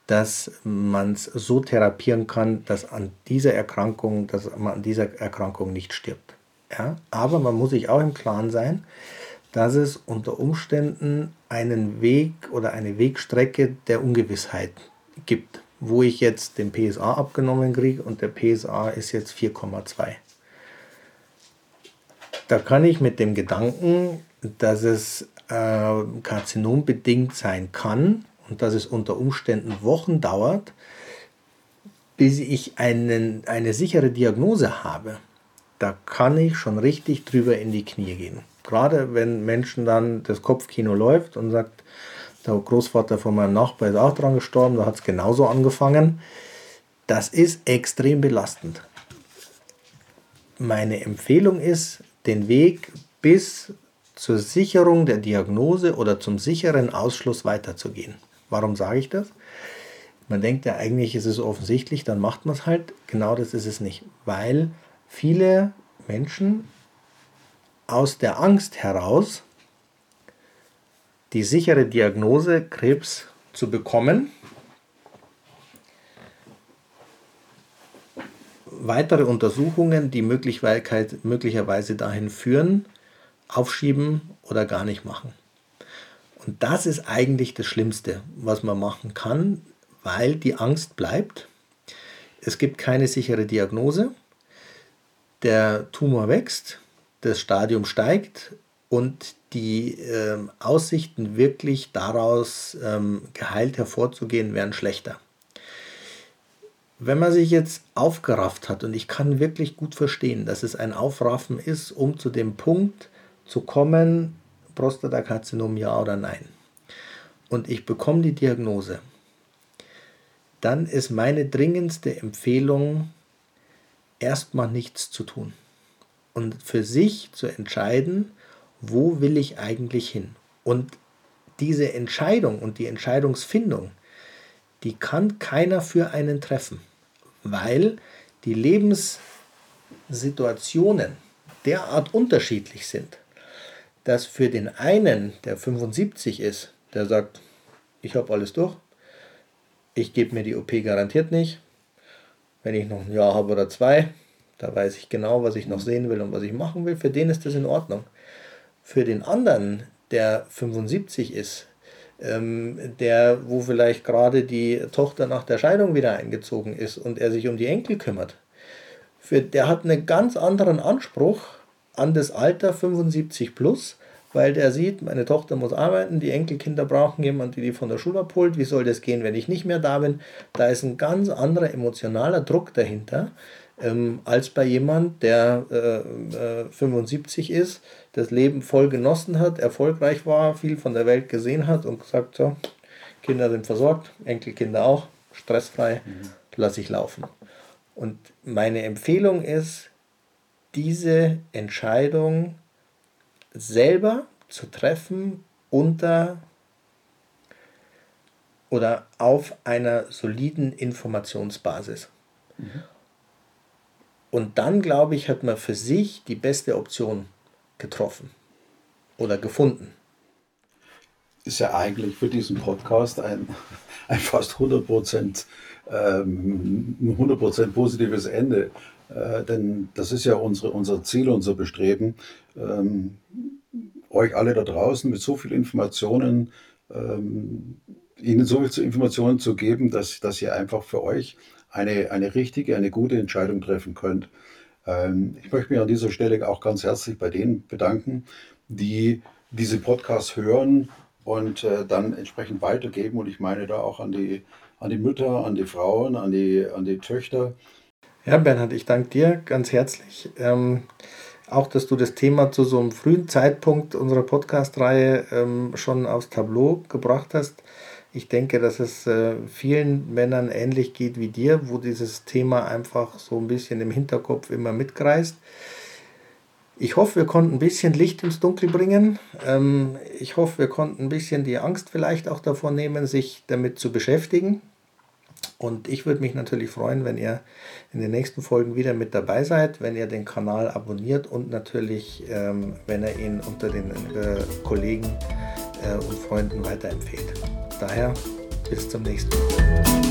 dass man es so therapieren kann, dass an dieser Erkrankung, dass man an dieser Erkrankung nicht stirbt. Ja? Aber man muss sich auch im Klaren sein, dass es unter Umständen einen Weg oder eine Wegstrecke der Ungewissheit gibt, wo ich jetzt den PSA abgenommen kriege und der PSA ist jetzt 4,2. Da kann ich mit dem Gedanken, dass es äh, karzinombedingt sein kann und dass es unter Umständen Wochen dauert, bis ich einen, eine sichere Diagnose habe, da kann ich schon richtig drüber in die Knie gehen. Gerade wenn Menschen dann das Kopfkino läuft und sagt, der Großvater von meinem Nachbar ist auch dran gestorben, da hat es genauso angefangen. Das ist extrem belastend. Meine Empfehlung ist, den Weg bis zur Sicherung der Diagnose oder zum sicheren Ausschluss weiterzugehen. Warum sage ich das? Man denkt ja eigentlich, ist es offensichtlich, dann macht man es halt. Genau das ist es nicht, weil viele Menschen aus der Angst heraus die sichere Diagnose Krebs zu bekommen, weitere Untersuchungen, die möglicherweise dahin führen, aufschieben oder gar nicht machen. Und das ist eigentlich das Schlimmste, was man machen kann, weil die Angst bleibt. Es gibt keine sichere Diagnose. Der Tumor wächst, das Stadium steigt und die äh, Aussichten wirklich daraus ähm, geheilt hervorzugehen werden schlechter wenn man sich jetzt aufgerafft hat, und ich kann wirklich gut verstehen, dass es ein Aufraffen ist, um zu dem Punkt zu kommen, Prostatakarzinom ja oder nein, und ich bekomme die Diagnose, dann ist meine dringendste Empfehlung, erstmal nichts zu tun und für sich zu entscheiden, wo will ich eigentlich hin. Und diese Entscheidung und die Entscheidungsfindung, die kann keiner für einen treffen weil die Lebenssituationen derart unterschiedlich sind, dass für den einen, der 75 ist, der sagt, ich habe alles durch, ich gebe mir die OP garantiert nicht, wenn ich noch ein Jahr habe oder zwei, da weiß ich genau, was ich noch sehen will und was ich machen will, für den ist das in Ordnung. Für den anderen, der 75 ist, ähm, der, wo vielleicht gerade die Tochter nach der Scheidung wieder eingezogen ist und er sich um die Enkel kümmert, für, der hat einen ganz anderen Anspruch an das Alter 75 plus, weil der sieht, meine Tochter muss arbeiten, die Enkelkinder brauchen jemanden, die die von der Schule abholt. Wie soll das gehen, wenn ich nicht mehr da bin? Da ist ein ganz anderer emotionaler Druck dahinter, ähm, als bei jemand, der äh, äh, 75 ist, das Leben voll genossen hat, erfolgreich war, viel von der Welt gesehen hat und gesagt, so, Kinder sind versorgt, Enkelkinder auch, stressfrei, mhm. lasse ich laufen. Und meine Empfehlung ist, diese Entscheidung selber zu treffen unter oder auf einer soliden Informationsbasis. Mhm. Und dann, glaube ich, hat man für sich die beste Option getroffen oder gefunden. Ist ja eigentlich für diesen Podcast ein, ein fast 100%, ähm, 100 positives Ende. Äh, denn das ist ja unsere, unser Ziel, unser Bestreben, ähm, euch alle da draußen mit so viel Informationen, ähm, ihnen so viel Informationen zu geben, dass, dass ihr einfach für euch eine, eine richtige, eine gute Entscheidung treffen könnt. Ähm, ich möchte mich an dieser Stelle auch ganz herzlich bei denen bedanken, die diese Podcasts hören und äh, dann entsprechend weitergeben. Und ich meine da auch an die, an die Mütter, an die Frauen, an die, an die Töchter. Ja, Bernhard, ich danke dir ganz herzlich. Ähm, auch, dass du das Thema zu so einem frühen Zeitpunkt unserer Podcast-Reihe ähm, schon aufs Tableau gebracht hast. Ich denke, dass es äh, vielen Männern ähnlich geht wie dir, wo dieses Thema einfach so ein bisschen im Hinterkopf immer mitkreist. Ich hoffe, wir konnten ein bisschen Licht ins Dunkel bringen. Ähm, ich hoffe, wir konnten ein bisschen die Angst vielleicht auch davon nehmen, sich damit zu beschäftigen. Und ich würde mich natürlich freuen, wenn ihr in den nächsten Folgen wieder mit dabei seid, wenn ihr den Kanal abonniert und natürlich, ähm, wenn ihr ihn unter den äh, Kollegen äh, und Freunden weiterempfehlt. Daher bis zum nächsten Mal.